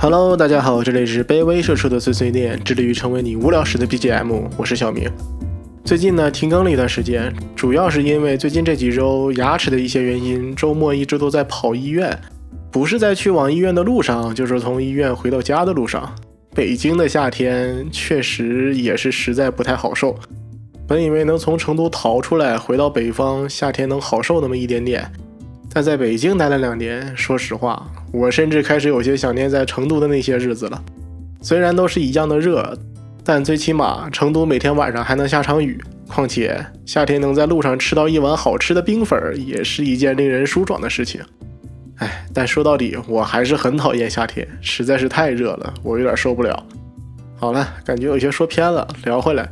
Hello，大家好，这里是卑微社畜的碎碎念，致力于成为你无聊时的 BGM，我是小明。最近呢停更了一段时间，主要是因为最近这几周牙齿的一些原因，周末一直都在跑医院，不是在去往医院的路上，就是从医院回到家的路上。北京的夏天确实也是实在不太好受，本以为能从成都逃出来，回到北方，夏天能好受那么一点点。但在北京待了两年，说实话，我甚至开始有些想念在成都的那些日子了。虽然都是一样的热，但最起码成都每天晚上还能下场雨。况且夏天能在路上吃到一碗好吃的冰粉，也是一件令人舒爽的事情。哎，但说到底，我还是很讨厌夏天，实在是太热了，我有点受不了。好了，感觉有些说偏了，聊回来。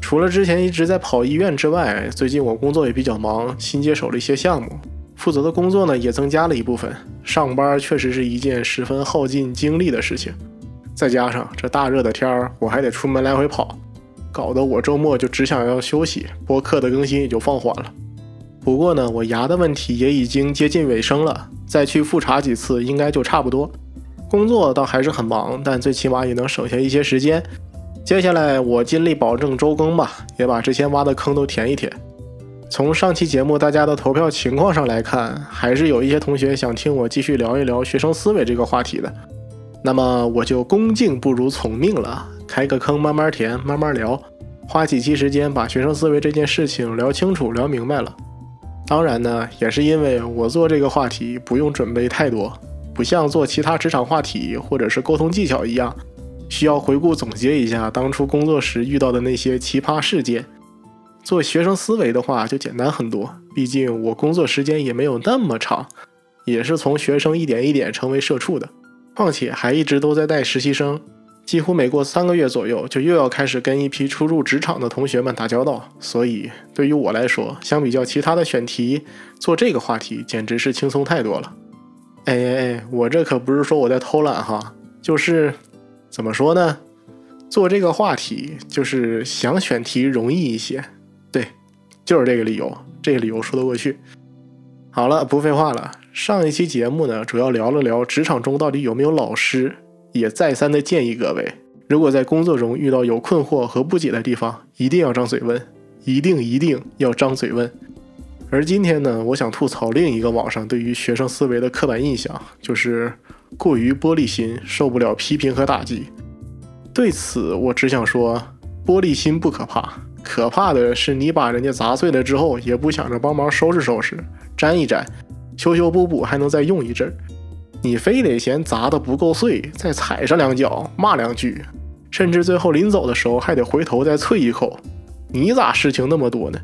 除了之前一直在跑医院之外，最近我工作也比较忙，新接手了一些项目。负责的工作呢也增加了一部分，上班确实是一件十分耗尽精力的事情，再加上这大热的天儿，我还得出门来回跑，搞得我周末就只想要休息，播客的更新也就放缓了。不过呢，我牙的问题也已经接近尾声了，再去复查几次应该就差不多。工作倒还是很忙，但最起码也能省下一些时间。接下来我尽力保证周更吧，也把之前挖的坑都填一填。从上期节目大家的投票情况上来看，还是有一些同学想听我继续聊一聊学生思维这个话题的。那么我就恭敬不如从命了，开个坑慢慢填，慢慢聊，花几期时间把学生思维这件事情聊清楚、聊明白了。当然呢，也是因为我做这个话题不用准备太多，不像做其他职场话题或者是沟通技巧一样，需要回顾总结一下当初工作时遇到的那些奇葩事件。做学生思维的话就简单很多，毕竟我工作时间也没有那么长，也是从学生一点一点成为社畜的，况且还一直都在带实习生，几乎每过三个月左右就又要开始跟一批初入职场的同学们打交道，所以对于我来说，相比较其他的选题，做这个话题简直是轻松太多了。哎哎哎，我这可不是说我在偷懒哈，就是怎么说呢，做这个话题就是想选题容易一些。对，就是这个理由，这个理由说得过去。好了，不废话了。上一期节目呢，主要聊了聊职场中到底有没有老师，也再三的建议各位，如果在工作中遇到有困惑和不解的地方，一定要张嘴问，一定一定要张嘴问。而今天呢，我想吐槽另一个网上对于学生思维的刻板印象，就是过于玻璃心，受不了批评和打击。对此，我只想说，玻璃心不可怕。可怕的是，你把人家砸碎了之后，也不想着帮忙收拾收拾、粘一粘、修修补补，还能再用一阵。你非得嫌砸的不够碎，再踩上两脚，骂两句，甚至最后临走的时候还得回头再啐一口。你咋事情那么多呢？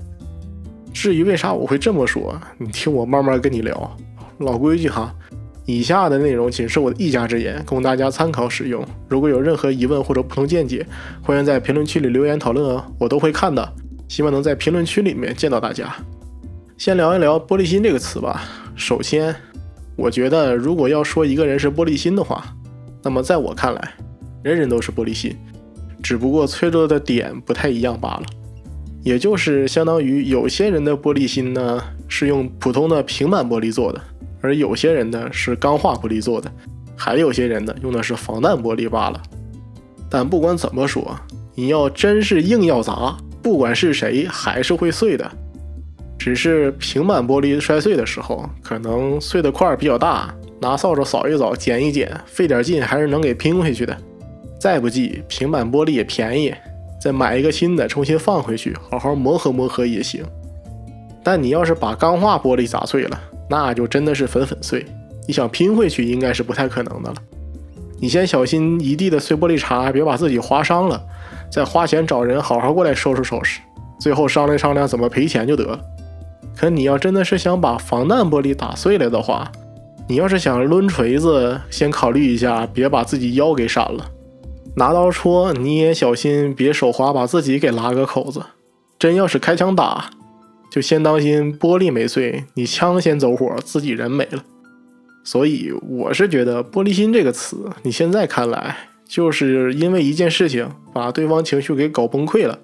至于为啥我会这么说，你听我慢慢跟你聊。老规矩哈。以下的内容仅是我的一家之言，供大家参考使用。如果有任何疑问或者不同见解，欢迎在评论区里留言讨论哦，我都会看的。希望能在评论区里面见到大家。先聊一聊“玻璃心”这个词吧。首先，我觉得如果要说一个人是玻璃心的话，那么在我看来，人人都是玻璃心，只不过脆弱的点不太一样罢了。也就是相当于有些人的玻璃心呢，是用普通的平板玻璃做的。而有些人呢是钢化玻璃做的，还有些人呢用的是防弹玻璃罢了。但不管怎么说，你要真是硬要砸，不管是谁还是会碎的。只是平板玻璃摔碎的时候，可能碎的块比较大，拿扫帚扫一扫、剪一剪，费点劲还是能给拼回去的。再不济，平板玻璃也便宜，再买一个新的重新放回去，好好磨合磨合也行。但你要是把钢化玻璃砸碎了，那就真的是粉粉碎，你想拼回去应该是不太可能的了。你先小心一地的碎玻璃碴，别把自己划伤了，再花钱找人好好过来收拾收拾，最后商量商量怎么赔钱就得了。可你要真的是想把防弹玻璃打碎了的话，你要是想抡锤子，先考虑一下，别把自己腰给闪了。拿刀戳你也小心，别手滑把自己给拉个口子。真要是开枪打。就先当心玻璃没碎，你枪先走火，自己人没了。所以我是觉得“玻璃心”这个词，你现在看来就是因为一件事情把对方情绪给搞崩溃了，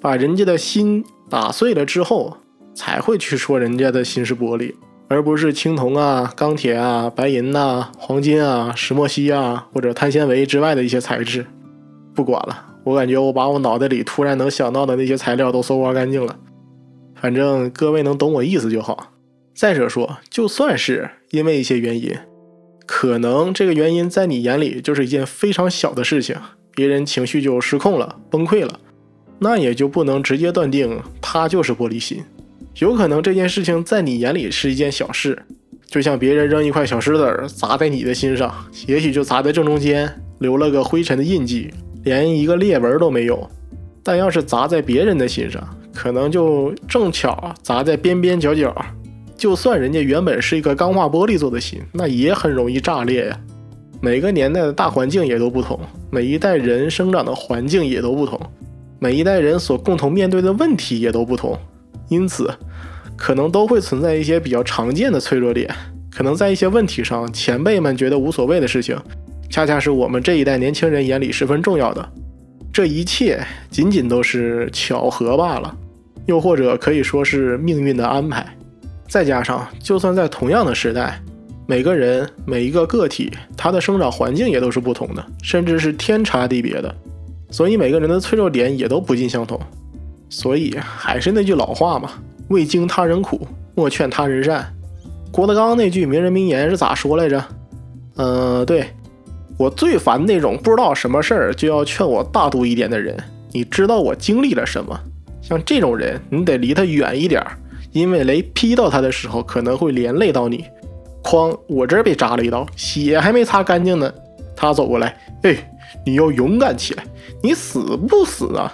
把人家的心打碎了之后，才会去说人家的心是玻璃。而不是青铜啊、钢铁啊、白银呐、黄金啊、石墨烯啊或者碳纤维之外的一些材质。不管了，我感觉我把我脑袋里突然能想到的那些材料都搜刮干净了。反正各位能懂我意思就好。再者说，就算是因为一些原因，可能这个原因在你眼里就是一件非常小的事情，别人情绪就失控了、崩溃了，那也就不能直接断定他就是玻璃心。有可能这件事情在你眼里是一件小事，就像别人扔一块小石子儿砸在你的心上，也许就砸在正中间，留了个灰尘的印记，连一个裂纹都没有。但要是砸在别人的心上，可能就正巧砸在边边角角。就算人家原本是一个钢化玻璃做的心，那也很容易炸裂呀。每个年代的大环境也都不同，每一代人生长的环境也都不同，每一代人所共同面对的问题也都不同。因此，可能都会存在一些比较常见的脆弱点。可能在一些问题上，前辈们觉得无所谓的事情，恰恰是我们这一代年轻人眼里十分重要的。这一切仅仅都是巧合罢了，又或者可以说是命运的安排。再加上，就算在同样的时代，每个人每一个个体，他的生长环境也都是不同的，甚至是天差地别的。所以每个人的脆弱点也都不尽相同。所以还是那句老话嘛，未经他人苦，莫劝他人善。郭德纲那句名人名言是咋说来着？嗯，对我最烦那种不知道什么事儿就要劝我大度一点的人。你知道我经历了什么？像这种人，你得离他远一点，因为雷劈到他的时候可能会连累到你。哐，我这儿被扎了一刀，血还没擦干净呢。他走过来，哎，你要勇敢起来，你死不死啊？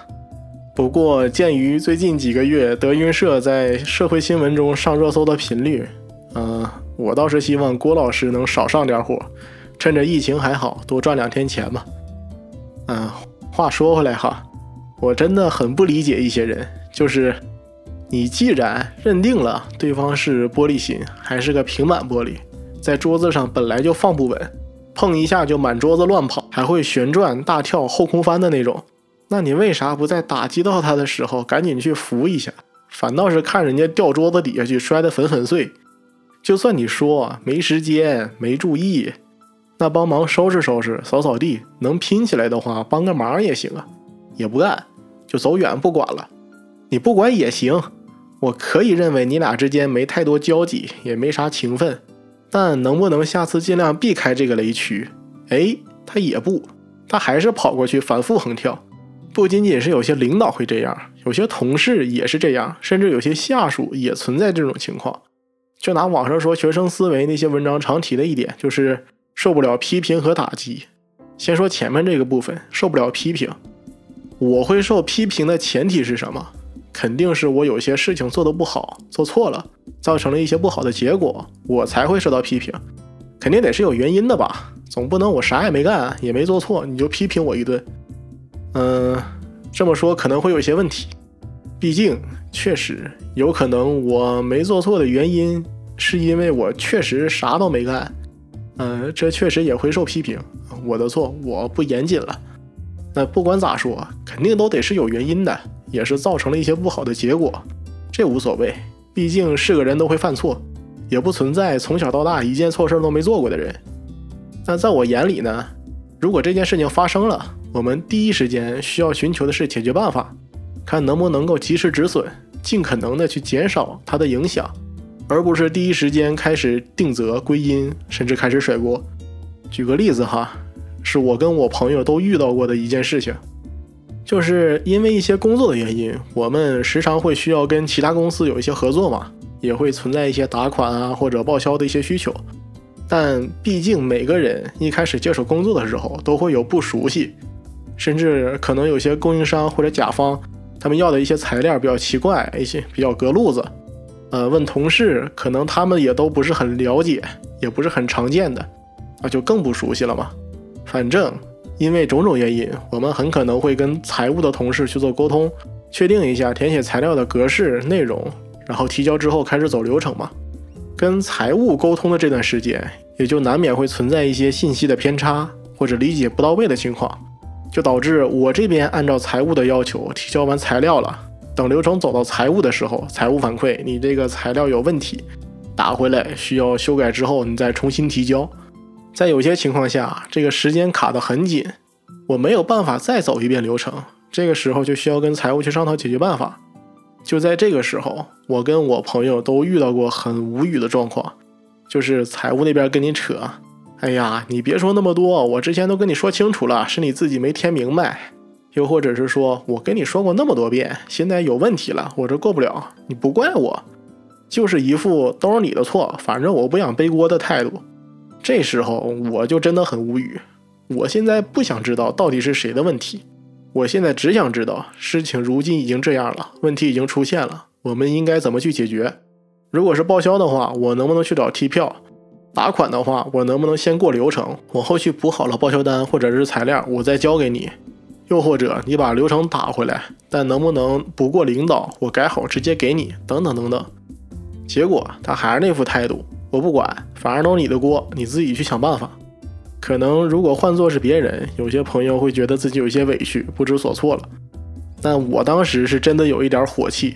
不过，鉴于最近几个月德云社在社会新闻中上热搜的频率，嗯，我倒是希望郭老师能少上点火，趁着疫情还好，多赚两天钱吧。嗯，话说回来哈，我真的很不理解一些人，就是你既然认定了对方是玻璃心，还是个平板玻璃，在桌子上本来就放不稳，碰一下就满桌子乱跑，还会旋转大跳、后空翻的那种。那你为啥不在打击到他的时候赶紧去扶一下，反倒是看人家掉桌子底下去摔得粉粉碎？就算你说没时间、没注意，那帮忙收拾收拾、扫扫地，能拼起来的话帮个忙也行啊。也不干，就走远不管了。你不管也行，我可以认为你俩之间没太多交集，也没啥情分。但能不能下次尽量避开这个雷区？哎，他也不，他还是跑过去反复横跳。不仅仅是有些领导会这样，有些同事也是这样，甚至有些下属也存在这种情况。就拿网上说学生思维那些文章常提的一点，就是受不了批评和打击。先说前面这个部分，受不了批评。我会受批评的前提是什么？肯定是我有些事情做得不好，做错了，造成了一些不好的结果，我才会受到批评。肯定得是有原因的吧？总不能我啥也没干，也没做错，你就批评我一顿。嗯，这么说可能会有一些问题，毕竟确实有可能我没做错的原因，是因为我确实啥都没干。嗯，这确实也会受批评，我的错，我不严谨了。那不管咋说，肯定都得是有原因的，也是造成了一些不好的结果，这无所谓，毕竟是个人都会犯错，也不存在从小到大一件错事都没做过的人。但在我眼里呢，如果这件事情发生了，我们第一时间需要寻求的是解决办法，看能不能够及时止损，尽可能的去减少它的影响，而不是第一时间开始定责归因，甚至开始甩锅。举个例子哈，是我跟我朋友都遇到过的一件事情，就是因为一些工作的原因，我们时常会需要跟其他公司有一些合作嘛，也会存在一些打款啊或者报销的一些需求。但毕竟每个人一开始接手工作的时候都会有不熟悉。甚至可能有些供应商或者甲方，他们要的一些材料比较奇怪，一些比较隔路子。呃，问同事，可能他们也都不是很了解，也不是很常见的，那就更不熟悉了嘛。反正因为种种原因，我们很可能会跟财务的同事去做沟通，确定一下填写材料的格式内容，然后提交之后开始走流程嘛。跟财务沟通的这段时间，也就难免会存在一些信息的偏差或者理解不到位的情况。就导致我这边按照财务的要求提交完材料了，等流程走到财务的时候，财务反馈你这个材料有问题，打回来需要修改之后，你再重新提交。在有些情况下，这个时间卡得很紧，我没有办法再走一遍流程，这个时候就需要跟财务去商讨解决办法。就在这个时候，我跟我朋友都遇到过很无语的状况，就是财务那边跟你扯，哎呀，你别说那么多，我之前都跟你说清楚了，是你自己没填明白。又或者是说我跟你说过那么多遍，现在有问题了，我这过不了，你不怪我，就是一副都是你的错，反正我不想背锅的态度。这时候我就真的很无语，我现在不想知道到底是谁的问题，我现在只想知道事情如今已经这样了，问题已经出现了，我们应该怎么去解决？如果是报销的话，我能不能去找替票？打款的话，我能不能先过流程？我后续补好了报销单或者是材料，我再交给你。又或者你把流程打回来，但能不能不过领导，我改好直接给你，等等等等。结果他还是那副态度，我不管，反正都你的锅，你自己去想办法。可能如果换做是别人，有些朋友会觉得自己有些委屈，不知所措了。但我当时是真的有一点火气。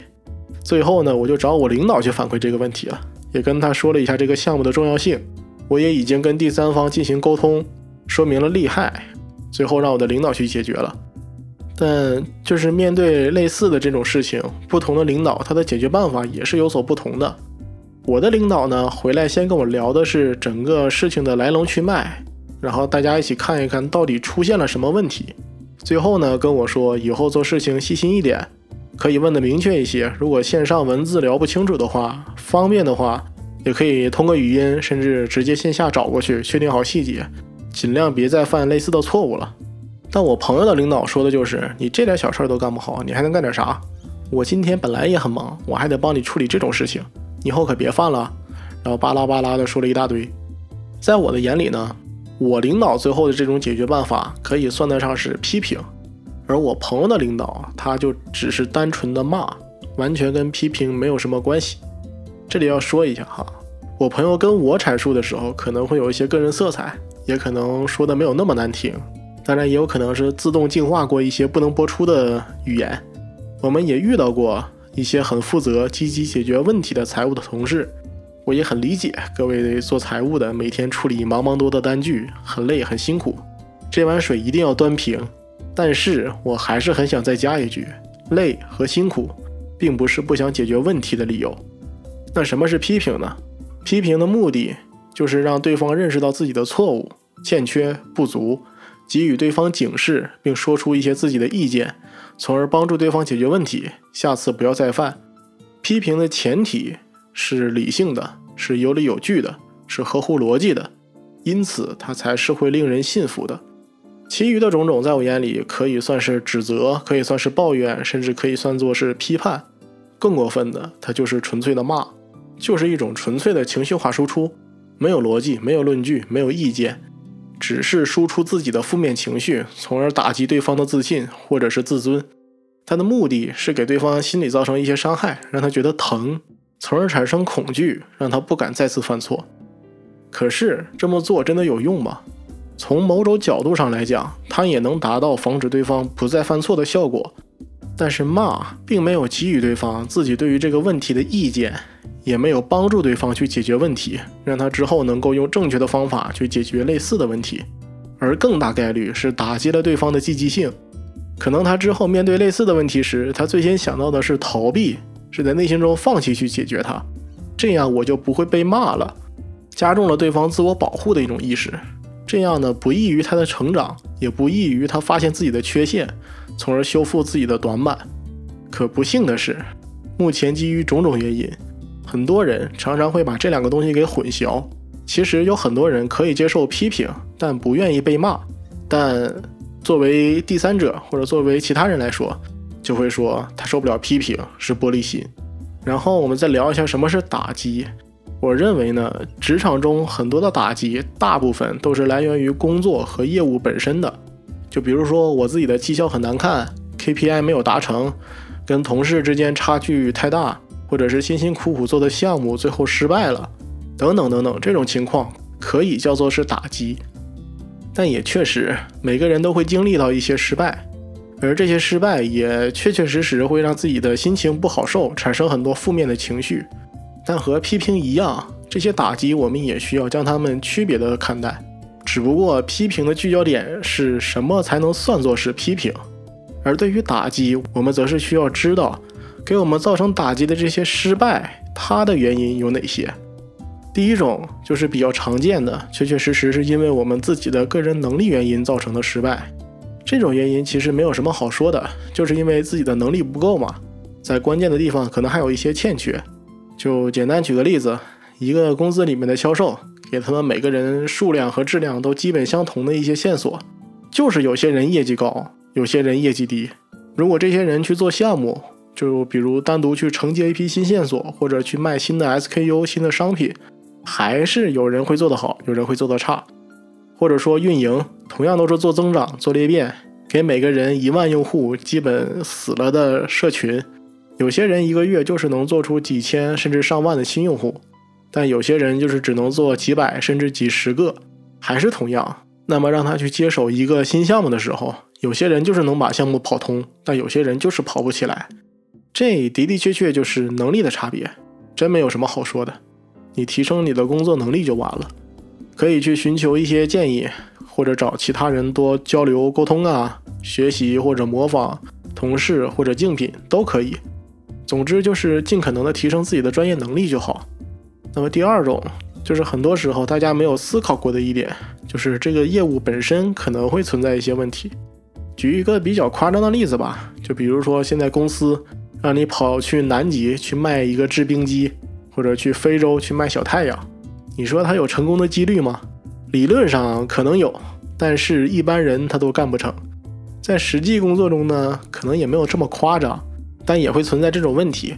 最后呢，我就找我领导去反馈这个问题了，也跟他说了一下这个项目的重要性，我也已经跟第三方进行沟通，说明了利害。最后让我的领导去解决了，但就是面对类似的这种事情，不同的领导他的解决办法也是有所不同的。我的领导呢，回来先跟我聊的是整个事情的来龙去脉，然后大家一起看一看到底出现了什么问题。最后呢，跟我说以后做事情细心一点，可以问的明确一些。如果线上文字聊不清楚的话，方便的话也可以通过语音，甚至直接线下找过去确定好细节。尽量别再犯类似的错误了。但我朋友的领导说的就是，你这点小事儿都干不好，你还能干点啥？我今天本来也很忙，我还得帮你处理这种事情，以后可别犯了。然后巴拉巴拉的说了一大堆。在我的眼里呢，我领导最后的这种解决办法可以算得上是批评，而我朋友的领导他就只是单纯的骂，完全跟批评没有什么关系。这里要说一下哈，我朋友跟我阐述的时候可能会有一些个人色彩。也可能说的没有那么难听，当然也有可能是自动净化过一些不能播出的语言。我们也遇到过一些很负责、积极解决问题的财务的同事，我也很理解各位做财务的每天处理茫茫多的单据，很累很辛苦。这碗水一定要端平，但是我还是很想再加一句：累和辛苦，并不是不想解决问题的理由。那什么是批评呢？批评的目的。就是让对方认识到自己的错误、欠缺、不足，给予对方警示，并说出一些自己的意见，从而帮助对方解决问题，下次不要再犯。批评的前提是理性的，是有理有据的，是合乎逻辑的，因此它才是会令人信服的。其余的种种，在我眼里可以算是指责，可以算是抱怨，甚至可以算作是批判。更过分的，它就是纯粹的骂，就是一种纯粹的情绪化输出。没有逻辑，没有论据，没有意见，只是输出自己的负面情绪，从而打击对方的自信或者是自尊。他的目的是给对方心理造成一些伤害，让他觉得疼，从而产生恐惧，让他不敢再次犯错。可是这么做真的有用吗？从某种角度上来讲，他也能达到防止对方不再犯错的效果。但是骂并没有给予对方自己对于这个问题的意见。也没有帮助对方去解决问题，让他之后能够用正确的方法去解决类似的问题，而更大概率是打击了对方的积极性。可能他之后面对类似的问题时，他最先想到的是逃避，是在内心中放弃去解决它。这样我就不会被骂了，加重了对方自我保护的一种意识。这样呢，不易于他的成长，也不易于他发现自己的缺陷，从而修复自己的短板。可不幸的是，目前基于种种原因。很多人常常会把这两个东西给混淆。其实有很多人可以接受批评，但不愿意被骂。但作为第三者或者作为其他人来说，就会说他受不了批评，是玻璃心。然后我们再聊一下什么是打击。我认为呢，职场中很多的打击，大部分都是来源于工作和业务本身的。就比如说我自己的绩效很难看，KPI 没有达成，跟同事之间差距太大。或者是辛辛苦苦做的项目最后失败了，等等等等，这种情况可以叫做是打击，但也确实每个人都会经历到一些失败，而这些失败也确确实实会让自己的心情不好受，产生很多负面的情绪。但和批评一样，这些打击我们也需要将它们区别的看待。只不过批评的聚焦点是什么才能算作是批评，而对于打击，我们则是需要知道给我们造成打击的这些失败，它的原因有哪些。第一种就是比较常见的，确确实实是因为我们自己的个人能力原因造成的失败。这种原因其实没有什么好说的，就是因为自己的能力不够嘛，在关键的地方可能还有一些欠缺。就简单举个例子，一个公司里面的销售给他们每个人数量和质量都基本相同的一些线索，就是有些人业绩高，有些人业绩低。如果这些人去做项目，就比如单独去承接一批新线索，或者去卖新的 SKU、新的商品。还是有人会做得好，有人会做得差，或者说运营同样都是做增长、做裂变，给每个人一万用户基本死了的社群，有些人一个月就是能做出几千甚至上万的新用户，但有些人就是只能做几百甚至几十个，还是同样。那么让他去接手一个新项目的时候，有些人就是能把项目跑通，但有些人就是跑不起来。这的的确确就是能力的差别，真没有什么好说的。你提升你的工作能力就完了，可以去寻求一些建议，或者找其他人多交流沟通啊，学习或者模仿同事或者竞品都可以。总之就是尽可能的提升自己的专业能力就好。那么第二种就是很多时候大家没有思考过的一点，就是这个业务本身可能会存在一些问题。举一个比较夸张的例子吧，就比如说现在公司让你跑去南极去卖一个制冰机。或者去非洲去卖小太阳，你说他有成功的几率吗？理论上可能有，但是一般人他都干不成。在实际工作中呢，可能也没有这么夸张，但也会存在这种问题。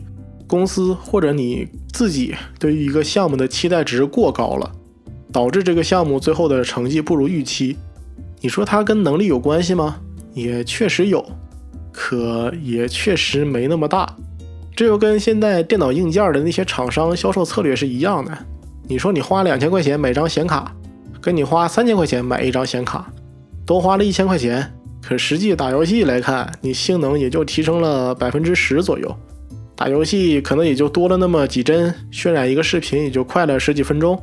公司或者你自己对于一个项目的期待值过高了，导致这个项目最后的成绩不如预期。你说它跟能力有关系吗？也确实有，可也确实没那么大。这就跟现在电脑硬件的那些厂商销售策略是一样的。你说你花两千块钱买张显卡，跟你花三千块钱买一张显卡，多花了一千块钱，可实际打游戏来看，你性能也就提升了百分之十左右，打游戏可能也就多了那么几帧，渲染一个视频也就快了十几分钟。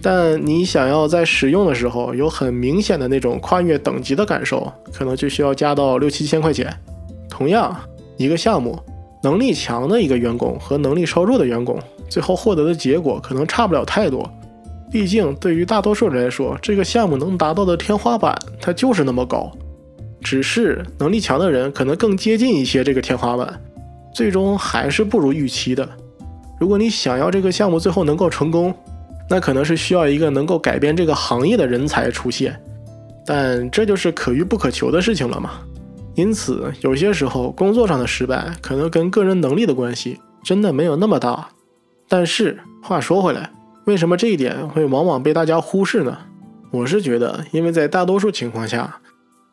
但你想要在使用的时候有很明显的那种跨越等级的感受，可能就需要加到六七千块钱。同样一个项目。能力强的一个员工和能力稍弱的员工，最后获得的结果可能差不了太多。毕竟，对于大多数人来说，这个项目能达到的天花板它就是那么高。只是能力强的人可能更接近一些这个天花板，最终还是不如预期的。如果你想要这个项目最后能够成功，那可能是需要一个能够改变这个行业的人才出现。但这就是可遇不可求的事情了嘛。因此，有些时候工作上的失败可能跟个人能力的关系真的没有那么大。但是话说回来，为什么这一点会往往被大家忽视呢？我是觉得，因为在大多数情况下，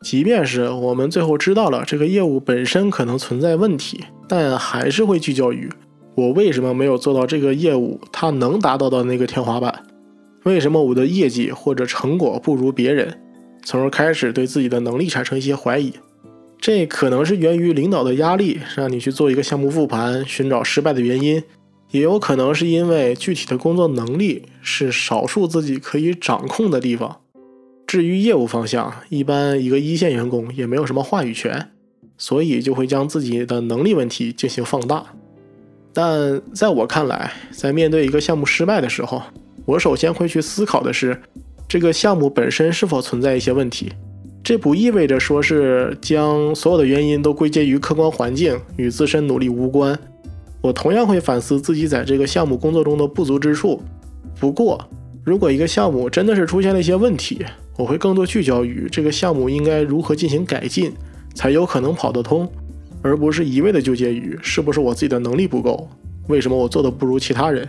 即便是我们最后知道了这个业务本身可能存在问题，但还是会聚焦于我为什么没有做到这个业务它能达到的那个天花板，为什么我的业绩或者成果不如别人，从而开始对自己的能力产生一些怀疑。这可能是源于领导的压力，让你去做一个项目复盘，寻找失败的原因；也有可能是因为具体的工作能力是少数自己可以掌控的地方。至于业务方向，一般一个一线员工也没有什么话语权，所以就会将自己的能力问题进行放大。但在我看来，在面对一个项目失败的时候，我首先会去思考的是，这个项目本身是否存在一些问题。这不意味着说是将所有的原因都归结于客观环境，与自身努力无关。我同样会反思自己在这个项目工作中的不足之处。不过，如果一个项目真的是出现了一些问题，我会更多聚焦于这个项目应该如何进行改进，才有可能跑得通，而不是一味的纠结于是不是我自己的能力不够，为什么我做的不如其他人。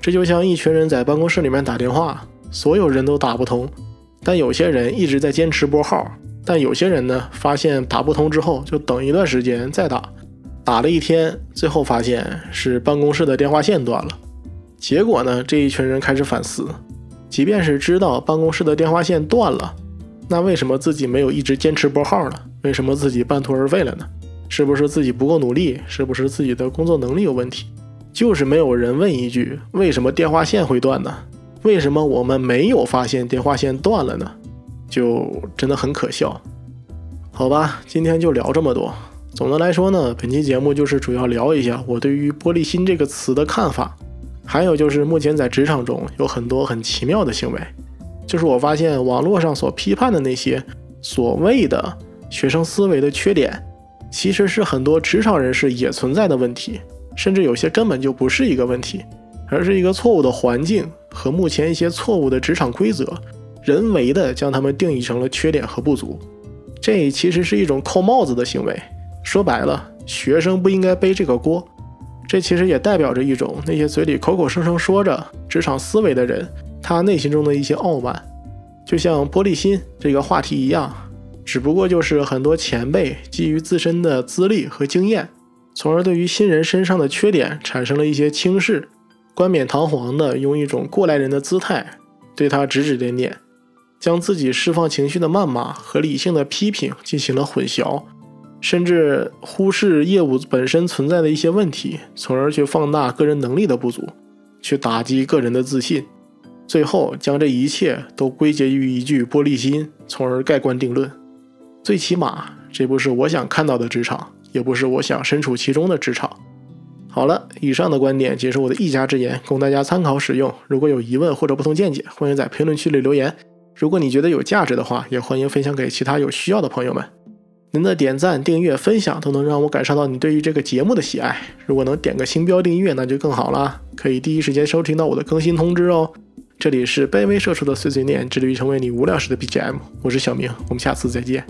这就像一群人在办公室里面打电话，所有人都打不通。但有些人一直在坚持拨号，但有些人呢，发现打不通之后，就等一段时间再打，打了一天，最后发现是办公室的电话线断了。结果呢，这一群人开始反思，即便是知道办公室的电话线断了，那为什么自己没有一直坚持拨号呢？为什么自己半途而废了呢？是不是自己不够努力？是不是自己的工作能力有问题？就是没有人问一句：为什么电话线会断呢？为什么我们没有发现电话线断了呢？就真的很可笑。好吧，今天就聊这么多。总的来说呢，本期节目就是主要聊一下我对于“玻璃心”这个词的看法，还有就是目前在职场中有很多很奇妙的行为。就是我发现网络上所批判的那些所谓的学生思维的缺点，其实是很多职场人士也存在的问题，甚至有些根本就不是一个问题，而是一个错误的环境和目前一些错误的职场规则，人为的将他们定义成了缺点和不足。这其实是一种扣帽子的行为。说白了，学生不应该背这个锅。这其实也代表着一种那些嘴里口口声声说着职场思维的人，他内心中的一些傲慢。就像玻璃心这个话题一样，只不过就是很多前辈基于自身的资历和经验，从而对于新人身上的缺点产生了一些轻视，冠冕堂皇的用一种过来人的姿态对他指指点点。将自己释放情绪的谩骂和理性的批评进行了混淆，甚至忽视业务本身存在的一些问题，从而去放大个人能力的不足，去打击个人的自信，最后将这一切都归结于一句“玻璃心”，从而盖棺定论。最起码，这不是我想看到的职场，也不是我想身处其中的职场。好了，以上的观点仅是我的一家之言，供大家参考使用。如果有疑问或者不同见解，欢迎在评论区里留言。如果你觉得有价值的话，也欢迎分享给其他有需要的朋友们。您的点赞、订阅、分享都能让我感受到你对于这个节目的喜爱。如果能点个星标订阅，那就更好了，可以第一时间收听到我的更新通知哦。这里是卑微社畜的碎碎念，致力于成为你无聊时的 BGM。我是小明，我们下次再见。